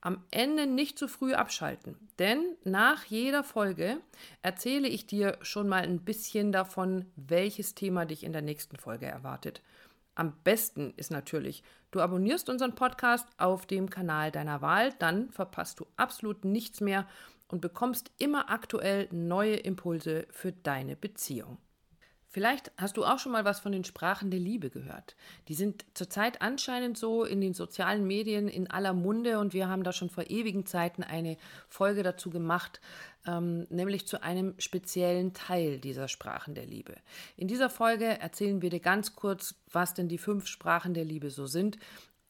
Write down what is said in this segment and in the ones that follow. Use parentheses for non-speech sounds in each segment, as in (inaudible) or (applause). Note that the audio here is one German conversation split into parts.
Am Ende nicht zu früh abschalten, denn nach jeder Folge erzähle ich dir schon mal ein bisschen davon, welches Thema dich in der nächsten Folge erwartet. Am besten ist natürlich, du abonnierst unseren Podcast auf dem Kanal deiner Wahl, dann verpasst du absolut nichts mehr und bekommst immer aktuell neue Impulse für deine Beziehung. Vielleicht hast du auch schon mal was von den Sprachen der Liebe gehört. Die sind zurzeit anscheinend so in den sozialen Medien in aller Munde und wir haben da schon vor ewigen Zeiten eine Folge dazu gemacht, ähm, nämlich zu einem speziellen Teil dieser Sprachen der Liebe. In dieser Folge erzählen wir dir ganz kurz, was denn die fünf Sprachen der Liebe so sind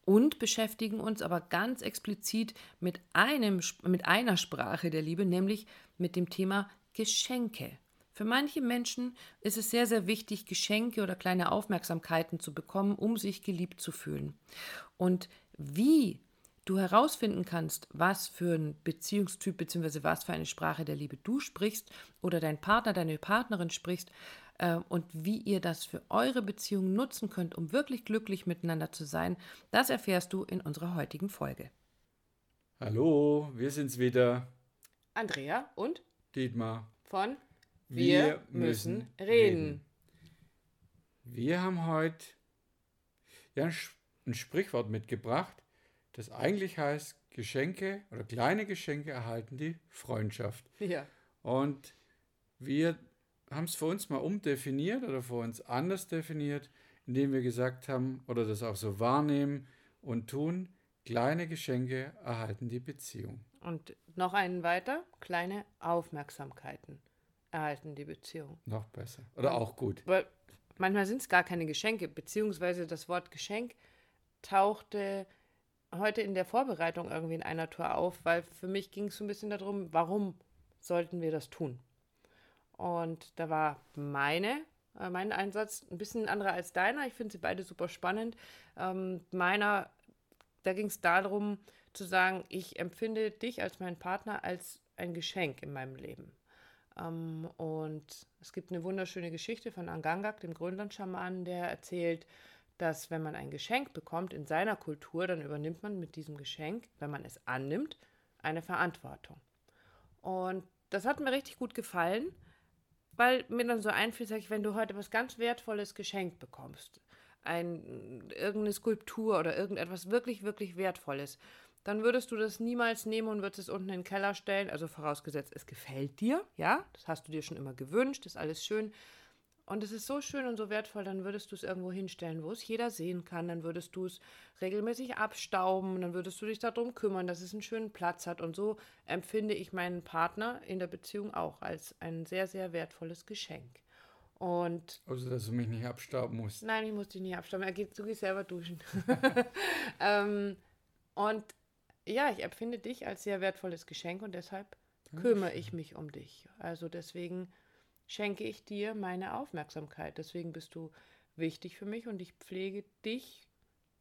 und beschäftigen uns aber ganz explizit mit, einem, mit einer Sprache der Liebe, nämlich mit dem Thema Geschenke. Für manche Menschen ist es sehr, sehr wichtig, Geschenke oder kleine Aufmerksamkeiten zu bekommen, um sich geliebt zu fühlen. Und wie du herausfinden kannst, was für ein Beziehungstyp bzw. was für eine Sprache der Liebe du sprichst oder dein Partner, deine Partnerin sprichst äh, und wie ihr das für eure Beziehung nutzen könnt, um wirklich glücklich miteinander zu sein, das erfährst du in unserer heutigen Folge. Hallo, wir sind's wieder. Andrea und Dietmar von wir müssen reden. Wir haben heute ja, ein Sprichwort mitgebracht, das eigentlich heißt, Geschenke oder kleine Geschenke erhalten die Freundschaft. Ja. Und wir haben es für uns mal umdefiniert oder für uns anders definiert, indem wir gesagt haben oder das auch so wahrnehmen und tun, kleine Geschenke erhalten die Beziehung. Und noch einen weiter, kleine Aufmerksamkeiten erhalten die Beziehung. Noch besser. Oder auch gut. Weil manchmal sind es gar keine Geschenke, beziehungsweise das Wort Geschenk tauchte heute in der Vorbereitung irgendwie in einer Tour auf, weil für mich ging es so ein bisschen darum, warum sollten wir das tun? Und da war meine, äh, mein Einsatz ein bisschen anderer als deiner. Ich finde sie beide super spannend. Ähm, meiner, da ging es darum zu sagen, ich empfinde dich als meinen Partner als ein Geschenk in meinem Leben. Ähm, und es gibt eine wunderschöne Geschichte von Angangak, dem Grönland-Schamanen, der erzählt, dass wenn man ein Geschenk bekommt in seiner Kultur, dann übernimmt man mit diesem Geschenk, wenn man es annimmt, eine Verantwortung. Und das hat mir richtig gut gefallen, weil mir dann so einfiel, sag ich, wenn du heute was ganz Wertvolles geschenkt bekommst, ein, irgendeine Skulptur oder irgendetwas wirklich, wirklich Wertvolles, dann würdest du das niemals nehmen und würdest es unten in den Keller stellen. Also vorausgesetzt, es gefällt dir, ja, das hast du dir schon immer gewünscht, ist alles schön. Und es ist so schön und so wertvoll, dann würdest du es irgendwo hinstellen, wo es jeder sehen kann. Dann würdest du es regelmäßig abstauben, dann würdest du dich darum kümmern, dass es einen schönen Platz hat. Und so empfinde ich meinen Partner in der Beziehung auch als ein sehr, sehr wertvolles Geschenk. Und also, dass du mich nicht abstauben musst. Nein, ich muss dich nicht abstauben. Er geht, du gehst selber duschen. (laughs) ähm, und ja, ich empfinde dich als sehr wertvolles Geschenk und deshalb kümmere ich mich um dich. Also deswegen schenke ich dir meine Aufmerksamkeit. Deswegen bist du wichtig für mich und ich pflege dich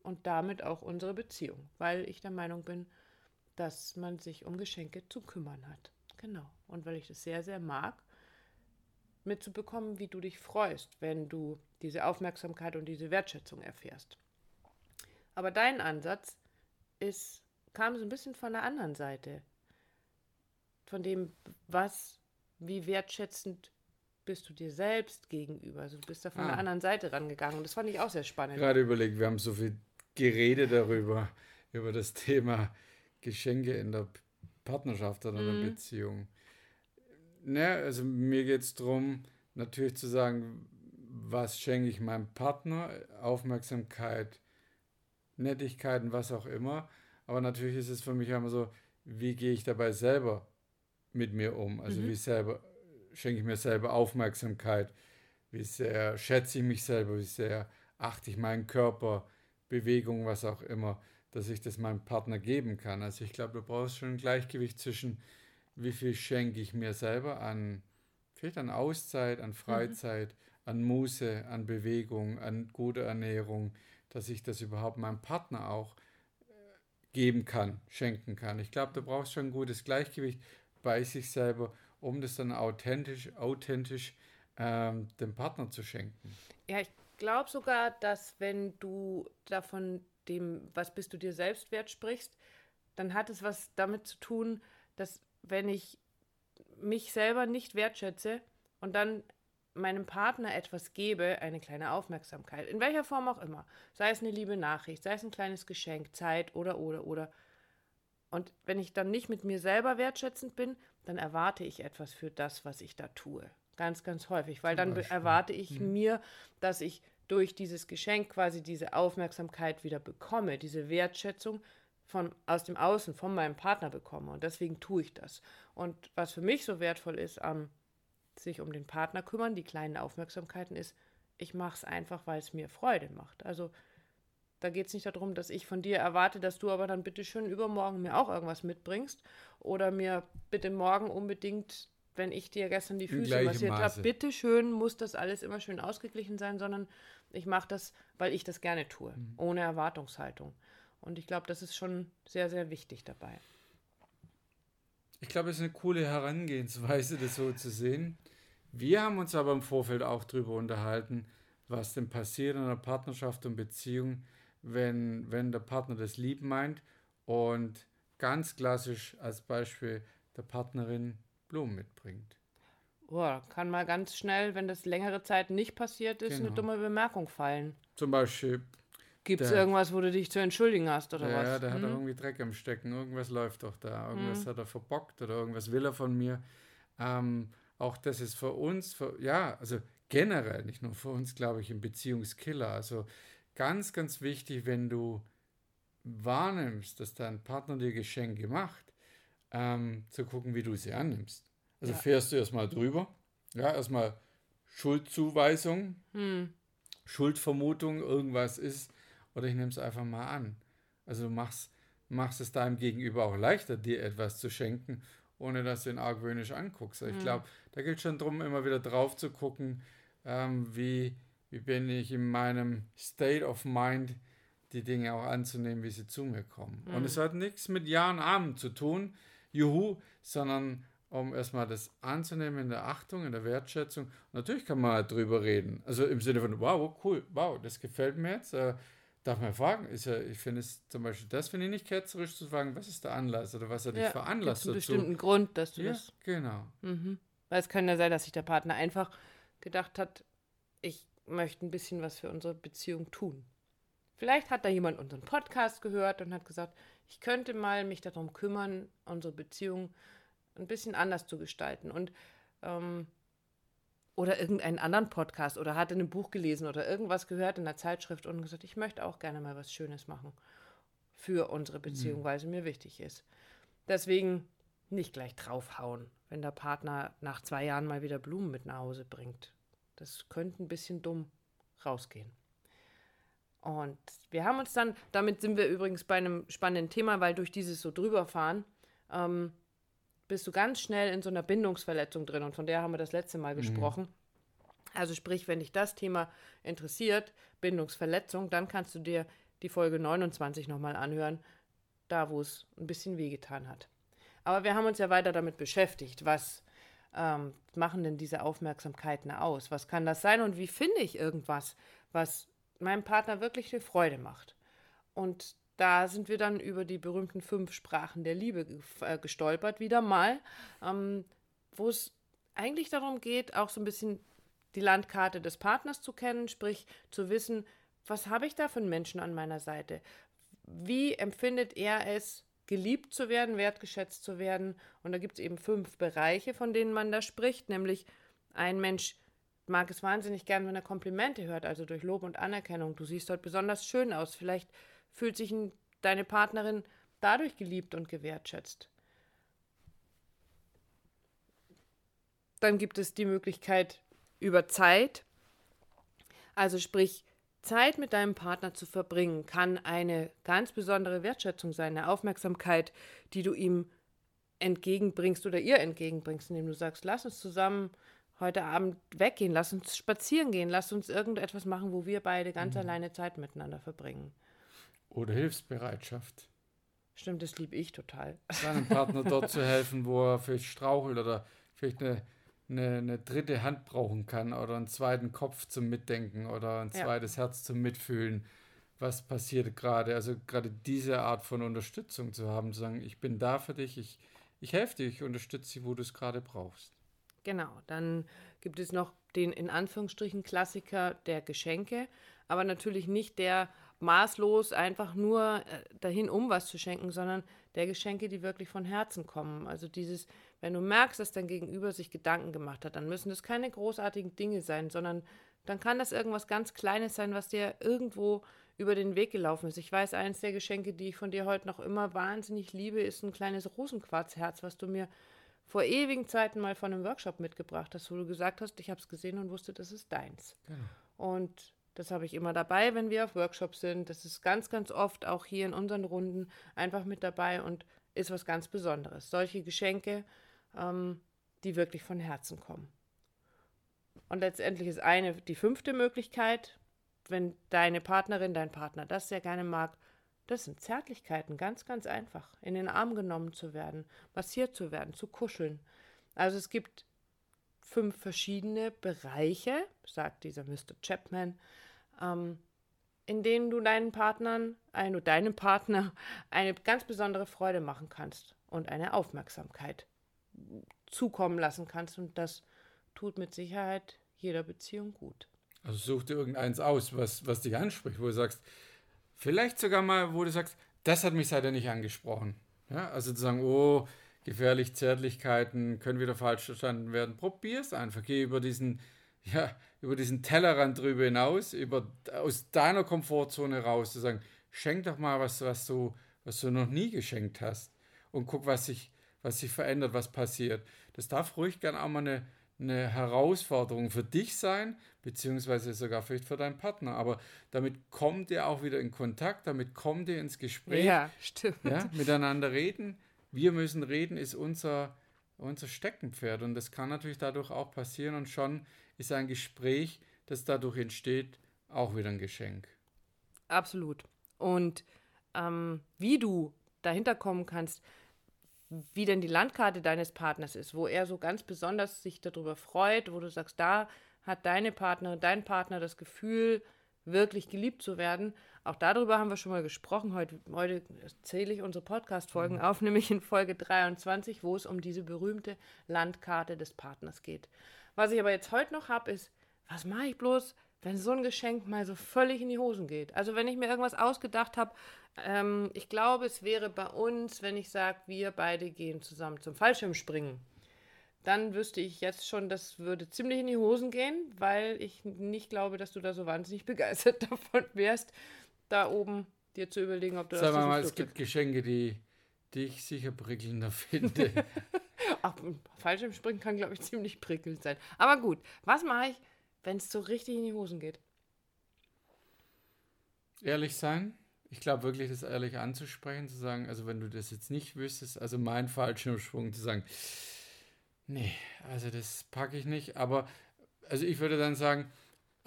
und damit auch unsere Beziehung, weil ich der Meinung bin, dass man sich um Geschenke zu kümmern hat. Genau. Und weil ich das sehr, sehr mag, mitzubekommen, wie du dich freust, wenn du diese Aufmerksamkeit und diese Wertschätzung erfährst. Aber dein Ansatz ist, kam so ein bisschen von der anderen Seite. Von dem, was, wie wertschätzend bist du dir selbst gegenüber. Also du bist da von ah. der anderen Seite rangegangen. Und das fand ich auch sehr spannend. Gerade überlegt, wir haben so viel Gerede darüber, über das Thema Geschenke in der Partnerschaft oder in der mhm. Beziehung. Ne, also mir geht es darum, natürlich zu sagen, was schenke ich meinem Partner, Aufmerksamkeit, Nettigkeiten, was auch immer. Aber natürlich ist es für mich immer so, wie gehe ich dabei selber mit mir um? Also mhm. wie selber schenke ich mir selber Aufmerksamkeit, wie sehr schätze ich mich selber, wie sehr achte ich meinen Körper, Bewegung, was auch immer, dass ich das meinem Partner geben kann. Also ich glaube, du brauchst schon ein Gleichgewicht zwischen, wie viel schenke ich mir selber an, vielleicht an Auszeit, an. Freizeit, mhm. an Muße, an Bewegung, an gute Ernährung, dass ich das überhaupt meinem Partner auch geben kann, schenken kann. Ich glaube, du brauchst schon ein gutes Gleichgewicht bei sich selber, um das dann authentisch, authentisch ähm, dem Partner zu schenken. Ja, ich glaube sogar, dass wenn du davon dem, was bist du dir selbst wert sprichst, dann hat es was damit zu tun, dass wenn ich mich selber nicht wertschätze und dann meinem Partner etwas gebe, eine kleine Aufmerksamkeit, in welcher Form auch immer, sei es eine liebe Nachricht, sei es ein kleines Geschenk, Zeit oder oder oder. Und wenn ich dann nicht mit mir selber wertschätzend bin, dann erwarte ich etwas für das, was ich da tue. Ganz, ganz häufig, weil dann erwarte ich hm. mir, dass ich durch dieses Geschenk quasi diese Aufmerksamkeit wieder bekomme, diese Wertschätzung von, aus dem Außen, von meinem Partner bekomme. Und deswegen tue ich das. Und was für mich so wertvoll ist am sich um den Partner kümmern, die kleinen Aufmerksamkeiten, ist, ich mache es einfach, weil es mir Freude macht. Also da geht es nicht darum, dass ich von dir erwarte, dass du aber dann bitte schön übermorgen mir auch irgendwas mitbringst oder mir bitte morgen unbedingt, wenn ich dir gestern die Füße massiert habe, bitte schön muss das alles immer schön ausgeglichen sein, sondern ich mache das, weil ich das gerne tue, mhm. ohne Erwartungshaltung. Und ich glaube, das ist schon sehr, sehr wichtig dabei. Ich glaube, es ist eine coole Herangehensweise, das so zu sehen. Wir haben uns aber im Vorfeld auch darüber unterhalten, was denn passiert in einer Partnerschaft und Beziehung, wenn, wenn der Partner das lieb meint und ganz klassisch als Beispiel der Partnerin Blumen mitbringt. Boah, kann mal ganz schnell, wenn das längere Zeit nicht passiert ist, genau. eine dumme Bemerkung fallen. Zum Beispiel. Gibt es irgendwas, wo du dich zu entschuldigen hast oder ja, was? Ja, der hm? hat irgendwie Dreck am Stecken. Irgendwas läuft doch da. Irgendwas hm. hat er verbockt oder irgendwas will er von mir. Ähm, auch das ist für uns, für, ja, also generell, nicht nur für uns, glaube ich, ein Beziehungskiller. Also ganz, ganz wichtig, wenn du wahrnimmst, dass dein Partner dir Geschenke macht, ähm, zu gucken, wie du sie annimmst. Also ja. fährst du erstmal drüber, ja, erstmal Schuldzuweisung, hm. Schuldvermutung, irgendwas ist, oder ich nehme es einfach mal an. Also du machst, machst es deinem Gegenüber auch leichter, dir etwas zu schenken, ohne dass du ihn argwöhnisch anguckst. Ich hm. glaube, da gilt schon darum, immer wieder drauf zu gucken, ähm, wie, wie bin ich in meinem State of Mind, die Dinge auch anzunehmen, wie sie zu mir kommen. Hm. Und es hat nichts mit Ja und Amen zu tun, juhu, sondern um erstmal das anzunehmen in der Achtung, in der Wertschätzung. natürlich kann man halt drüber reden. Also im Sinne von, wow, cool, wow, das gefällt mir jetzt. Äh, darf man fragen, ist ja, ich finde es zum Beispiel, das finde ich nicht ketzerisch zu fragen, was ist der Anlass oder was hat dich ja, veranlasst dazu? einen bestimmten Grund, dass du ja, das. Genau. Mhm. Weil es kann ja sein, dass sich der Partner einfach gedacht hat, ich möchte ein bisschen was für unsere Beziehung tun. Vielleicht hat da jemand unseren Podcast gehört und hat gesagt, ich könnte mal mich darum kümmern, unsere Beziehung ein bisschen anders zu gestalten. Und ähm, oder irgendeinen anderen Podcast oder hatte ein Buch gelesen oder irgendwas gehört in der Zeitschrift und gesagt, ich möchte auch gerne mal was Schönes machen für unsere Beziehung, mhm. weil sie mir wichtig ist. Deswegen nicht gleich draufhauen, wenn der Partner nach zwei Jahren mal wieder Blumen mit nach Hause bringt. Das könnte ein bisschen dumm rausgehen. Und wir haben uns dann, damit sind wir übrigens bei einem spannenden Thema, weil durch dieses so drüberfahren, ähm, bist du ganz schnell in so einer Bindungsverletzung drin und von der haben wir das letzte Mal mhm. gesprochen. Also sprich, wenn dich das Thema interessiert, Bindungsverletzung, dann kannst du dir die Folge 29 nochmal anhören, da wo es ein bisschen wehgetan hat. Aber wir haben uns ja weiter damit beschäftigt, was ähm, machen denn diese Aufmerksamkeiten aus? Was kann das sein und wie finde ich irgendwas, was meinem Partner wirklich eine Freude macht? Und da sind wir dann über die berühmten fünf Sprachen der Liebe äh, gestolpert, wieder mal, ähm, wo es eigentlich darum geht, auch so ein bisschen die Landkarte des Partners zu kennen, sprich zu wissen, was habe ich da für Menschen an meiner Seite? Wie empfindet er es, geliebt zu werden, wertgeschätzt zu werden? Und da gibt es eben fünf Bereiche, von denen man da spricht, nämlich ein Mensch mag es wahnsinnig gern, wenn er Komplimente hört, also durch Lob und Anerkennung. Du siehst heute besonders schön aus. Vielleicht fühlt sich deine Partnerin dadurch geliebt und gewertschätzt. Dann gibt es die Möglichkeit über Zeit, also sprich Zeit mit deinem Partner zu verbringen, kann eine ganz besondere Wertschätzung sein, eine Aufmerksamkeit, die du ihm entgegenbringst oder ihr entgegenbringst, indem du sagst, lass uns zusammen heute Abend weggehen, lass uns spazieren gehen, lass uns irgendetwas machen, wo wir beide ganz mhm. alleine Zeit miteinander verbringen. Oder Hilfsbereitschaft. Stimmt, das liebe ich total. (laughs) Seinem Partner dort zu helfen, wo er vielleicht strauchelt oder vielleicht eine, eine, eine, dritte Hand brauchen kann oder einen zweiten Kopf zum Mitdenken oder ein zweites ja. Herz zum Mitfühlen. Was passiert gerade? Also gerade diese Art von Unterstützung zu haben, zu sagen, ich bin da für dich, ich, ich helfe dir, ich unterstütze dich, wo du es gerade brauchst. Genau, dann gibt es noch den in Anführungsstrichen Klassiker der Geschenke, aber natürlich nicht der maßlos einfach nur äh, dahin, um was zu schenken, sondern der Geschenke, die wirklich von Herzen kommen. Also dieses, wenn du merkst, dass dein Gegenüber sich Gedanken gemacht hat, dann müssen das keine großartigen Dinge sein, sondern dann kann das irgendwas ganz Kleines sein, was dir irgendwo über den Weg gelaufen ist. Ich weiß, eines der Geschenke, die ich von dir heute noch immer wahnsinnig liebe, ist ein kleines Rosenquarzherz, was du mir vor ewigen Zeiten mal von einem Workshop mitgebracht hast, wo du gesagt hast, ich habe es gesehen und wusste, das ist deins. Genau. Und das habe ich immer dabei, wenn wir auf Workshops sind. Das ist ganz, ganz oft auch hier in unseren Runden einfach mit dabei und ist was ganz Besonderes. Solche Geschenke, ähm, die wirklich von Herzen kommen. Und letztendlich ist eine die fünfte Möglichkeit, wenn deine Partnerin, dein Partner das sehr gerne mag, das sind Zärtlichkeiten, ganz, ganz einfach. In den Arm genommen zu werden, massiert zu werden, zu kuscheln. Also es gibt fünf verschiedene Bereiche, sagt dieser Mr. Chapman, ähm, in denen du deinen Partnern, ein, deinem Partner eine ganz besondere Freude machen kannst und eine Aufmerksamkeit zukommen lassen kannst. Und das tut mit Sicherheit jeder Beziehung gut. Also such dir irgendeins aus, was, was dich anspricht, wo du sagst, vielleicht sogar mal, wo du sagst, das hat mich seitdem nicht angesprochen. Ja, also zu sagen, oh, gefährlich Zärtlichkeiten können wieder falsch verstanden werden. Probier es einfach. Geh über diesen ja, über diesen Tellerrand drüber hinaus, über, aus deiner Komfortzone raus, zu sagen, schenk doch mal was, was du, was du noch nie geschenkt hast und guck, was sich, was sich verändert, was passiert. Das darf ruhig gern auch mal eine, eine Herausforderung für dich sein, beziehungsweise sogar vielleicht für deinen Partner. Aber damit kommt ihr auch wieder in Kontakt, damit kommt ihr ins Gespräch. Ja, stimmt. Ja, miteinander reden. Wir müssen reden, ist unser, unser Steckenpferd. Und das kann natürlich dadurch auch passieren. Und schon ist ein Gespräch, das dadurch entsteht, auch wieder ein Geschenk. Absolut. Und ähm, wie du dahinter kommen kannst, wie denn die Landkarte deines Partners ist, wo er so ganz besonders sich darüber freut, wo du sagst, da hat deine Partnerin, dein Partner das Gefühl, wirklich geliebt zu werden. Auch darüber haben wir schon mal gesprochen. Heute, heute zähle ich unsere Podcast-Folgen mhm. auf, nämlich in Folge 23, wo es um diese berühmte Landkarte des Partners geht. Was ich aber jetzt heute noch habe, ist, was mache ich bloß, wenn so ein Geschenk mal so völlig in die Hosen geht? Also wenn ich mir irgendwas ausgedacht habe, ähm, ich glaube, es wäre bei uns, wenn ich sage, wir beide gehen zusammen zum Fallschirmspringen, dann wüsste ich jetzt schon, das würde ziemlich in die Hosen gehen, weil ich nicht glaube, dass du da so wahnsinnig begeistert (laughs) davon wärst, da oben dir zu überlegen, ob du Sag das Sag mal, es gibt Geschenke, die, die ich sicher prickelnder (laughs) finde. (laughs) Ach, Fallschirmspringen kann, glaube ich, (laughs) ziemlich prickelnd sein. Aber gut, was mache ich, wenn es so richtig in die Hosen geht? Ehrlich sein. Ich glaube wirklich, das ehrlich anzusprechen, zu sagen, also wenn du das jetzt nicht wüsstest, also mein Fallschirmsprung zu sagen, nee, also das packe ich nicht. Aber also ich würde dann sagen,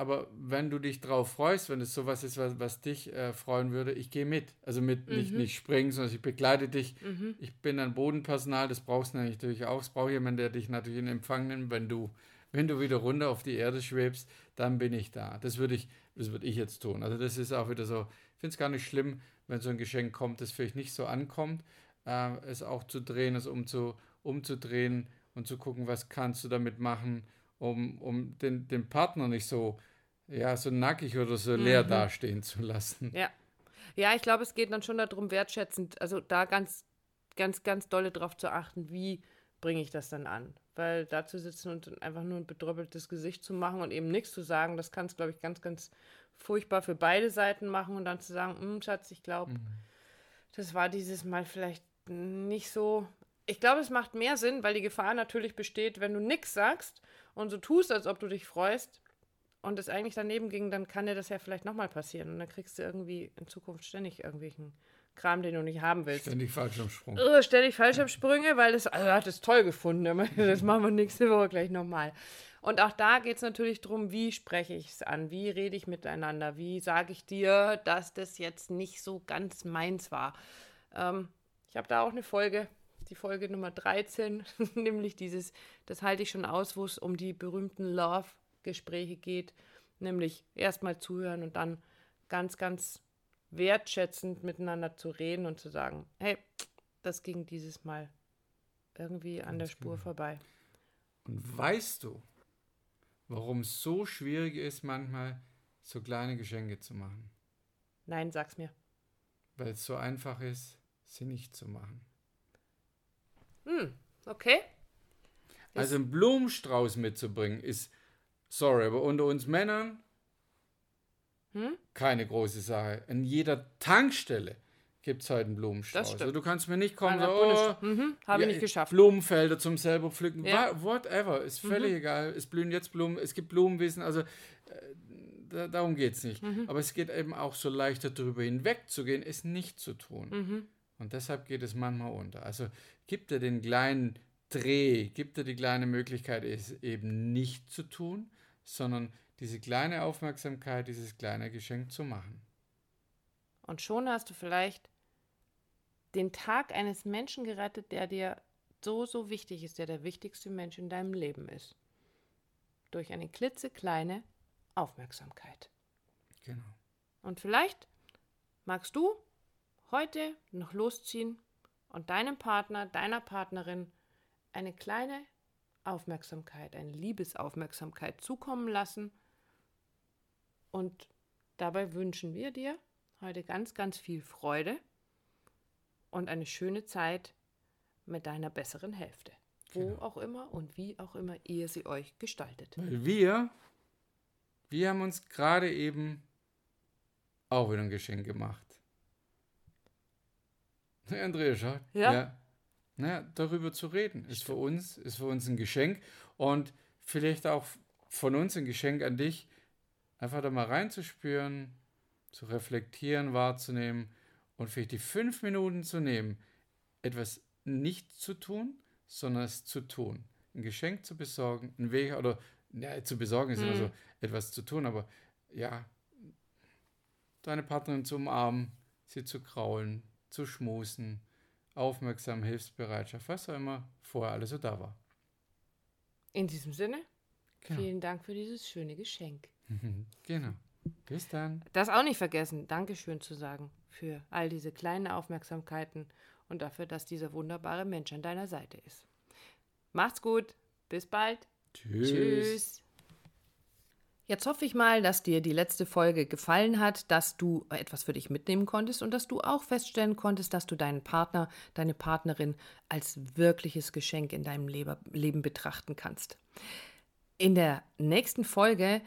aber wenn du dich drauf freust, wenn es sowas ist, was, was dich äh, freuen würde, ich gehe mit. Also mit mhm. nicht, nicht springen, sondern ich begleite dich. Mhm. Ich bin ein Bodenpersonal, das brauchst du natürlich auch. Es braucht jemanden, der dich natürlich in Empfang nimmt, wenn du, wenn du wieder runter auf die Erde schwebst, dann bin ich da. Das würde ich, das würde ich jetzt tun. Also das ist auch wieder so, ich finde es gar nicht schlimm, wenn so ein Geschenk kommt, das vielleicht nicht so ankommt, äh, es auch zu drehen, es umzu, umzudrehen und zu gucken, was kannst du damit machen, um, um den, den Partner nicht so ja, so nackig oder so mhm. leer dastehen zu lassen. Ja. Ja, ich glaube, es geht dann schon darum, wertschätzend, also da ganz, ganz, ganz dolle drauf zu achten, wie bringe ich das dann an. Weil da zu sitzen und einfach nur ein bedröppeltes Gesicht zu machen und eben nichts zu sagen, das kann es, glaube ich, ganz, ganz furchtbar für beide Seiten machen und dann zu sagen, hm, Schatz, ich glaube, mhm. das war dieses Mal vielleicht nicht so. Ich glaube, es macht mehr Sinn, weil die Gefahr natürlich besteht, wenn du nichts sagst und so tust, als ob du dich freust, und es eigentlich daneben ging, dann kann dir das ja vielleicht nochmal passieren. Und dann kriegst du irgendwie in Zukunft ständig irgendwelchen Kram, den du nicht haben willst. Ständig Fallschirmsprung. Uh, ständig Fallschirmsprünge, weil das, also hat es toll gefunden. (laughs) Das machen wir nächste Woche gleich nochmal. Und auch da geht es natürlich darum, wie spreche ich es an, wie rede ich miteinander, wie sage ich dir, dass das jetzt nicht so ganz meins war. Ähm, ich habe da auch eine Folge, die Folge Nummer 13, (laughs) nämlich dieses, das halte ich schon aus, wo es um die berühmten Love Gespräche geht, nämlich erstmal zuhören und dann ganz, ganz wertschätzend miteinander zu reden und zu sagen, hey, das ging dieses Mal irgendwie an der Spur genau. vorbei. Und weißt du, warum es so schwierig ist, manchmal so kleine Geschenke zu machen? Nein, sag's mir. Weil es so einfach ist, sie nicht zu machen. Hm, okay. Also einen Blumenstrauß mitzubringen ist Sorry, aber unter uns Männern hm? keine große Sache. In jeder Tankstelle gibt es heute einen Blumenstrauß. Also du kannst mir nicht kommen, so, oh, mhm, habe ja, ich nicht geschafft. Blumenfelder zum selber pflücken, ja. whatever, ist völlig mhm. egal. Es blühen jetzt Blumen, es gibt Blumenwiesen, also äh, darum geht es nicht. Mhm. Aber es geht eben auch so leichter darüber hinwegzugehen, es nicht zu tun. Mhm. Und deshalb geht es manchmal unter. Also gibt er den kleinen Dreh, gibt er die kleine Möglichkeit, es eben nicht zu tun sondern diese kleine Aufmerksamkeit, dieses kleine Geschenk zu machen. Und schon hast du vielleicht den Tag eines Menschen gerettet, der dir so, so wichtig ist, der der wichtigste Mensch in deinem Leben ist. Durch eine klitzekleine Aufmerksamkeit. Genau. Und vielleicht magst du heute noch losziehen und deinem Partner, deiner Partnerin eine kleine Aufmerksamkeit, eine Liebesaufmerksamkeit zukommen lassen. Und dabei wünschen wir dir heute ganz, ganz viel Freude und eine schöne Zeit mit deiner besseren Hälfte. Wo genau. auch immer und wie auch immer ihr sie euch gestaltet. Weil wir, wir haben uns gerade eben auch wieder ein Geschenk gemacht. Andrea, schau. Ja. ja ne, darüber zu reden. Ist für uns, ist für uns ein Geschenk und vielleicht auch von uns ein Geschenk an dich, einfach da mal reinzuspüren, zu reflektieren, wahrzunehmen und vielleicht die fünf Minuten zu nehmen, etwas nicht zu tun, sondern es zu tun. Ein Geschenk zu besorgen, ein Weg oder ja, zu besorgen ist hm. immer so etwas zu tun, aber ja, deine Partnerin zu umarmen, sie zu kraulen, zu schmusen, aufmerksam, Hilfsbereitschaft, was auch immer vorher alles so da war. In diesem Sinne, genau. vielen Dank für dieses schöne Geschenk. genau. Bis dann. Das auch nicht vergessen, Dankeschön zu sagen für all diese kleinen Aufmerksamkeiten und dafür, dass dieser wunderbare Mensch an deiner Seite ist. Macht's gut. Bis bald. Tschüss. Tschüss. Jetzt hoffe ich mal, dass dir die letzte Folge gefallen hat, dass du etwas für dich mitnehmen konntest und dass du auch feststellen konntest, dass du deinen Partner, deine Partnerin als wirkliches Geschenk in deinem Leben betrachten kannst. In der nächsten Folge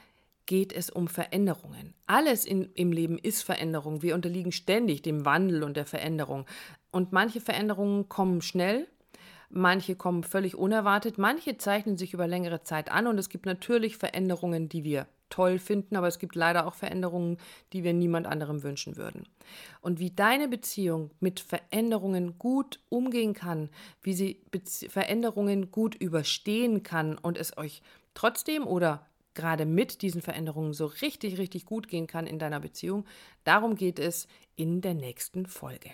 geht es um Veränderungen. Alles in, im Leben ist Veränderung. Wir unterliegen ständig dem Wandel und der Veränderung. Und manche Veränderungen kommen schnell Manche kommen völlig unerwartet, manche zeichnen sich über längere Zeit an und es gibt natürlich Veränderungen, die wir toll finden, aber es gibt leider auch Veränderungen, die wir niemand anderem wünschen würden. Und wie deine Beziehung mit Veränderungen gut umgehen kann, wie sie Bezie Veränderungen gut überstehen kann und es euch trotzdem oder gerade mit diesen Veränderungen so richtig, richtig gut gehen kann in deiner Beziehung. Darum geht es in der nächsten Folge.